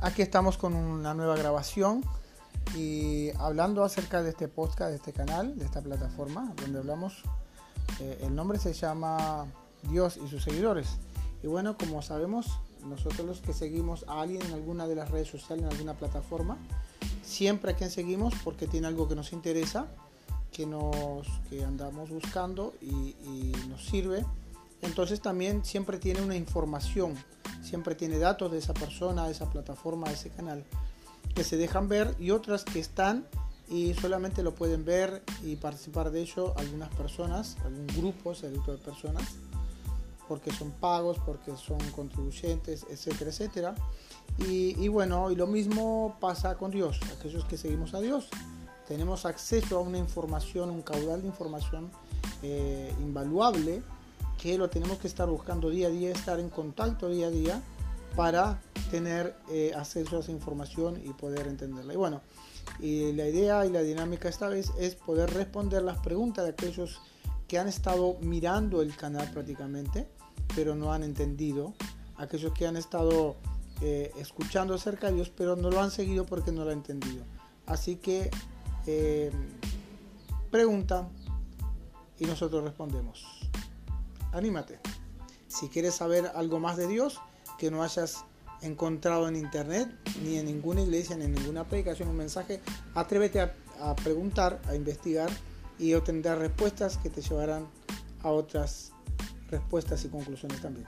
Aquí estamos con una nueva grabación y hablando acerca de este podcast, de este canal, de esta plataforma, donde hablamos, eh, el nombre se llama Dios y sus seguidores. Y bueno, como sabemos, nosotros los que seguimos a alguien en alguna de las redes sociales, en alguna plataforma, siempre a quien seguimos porque tiene algo que nos interesa, que, nos, que andamos buscando y, y nos sirve. Entonces también siempre tiene una información siempre tiene datos de esa persona, de esa plataforma, de ese canal, que se dejan ver y otras que están y solamente lo pueden ver y participar de ello algunas personas, algún grupo selecto de personas, porque son pagos, porque son contribuyentes, etcétera, etcétera. Y, bueno, y lo mismo pasa con Dios, aquellos que seguimos a Dios. Tenemos acceso a una información, un caudal de información eh, invaluable que lo tenemos que estar buscando día a día, estar en contacto día a día para tener eh, acceso a esa información y poder entenderla. Y bueno, y la idea y la dinámica esta vez es poder responder las preguntas de aquellos que han estado mirando el canal prácticamente, pero no han entendido, aquellos que han estado eh, escuchando acerca de Dios, pero no lo han seguido porque no lo han entendido. Así que eh, preguntan y nosotros respondemos anímate. Si quieres saber algo más de Dios que no hayas encontrado en internet, ni en ninguna iglesia, ni en ninguna predicación, un mensaje, atrévete a, a preguntar, a investigar y obtendrás respuestas que te llevarán a otras respuestas y conclusiones también.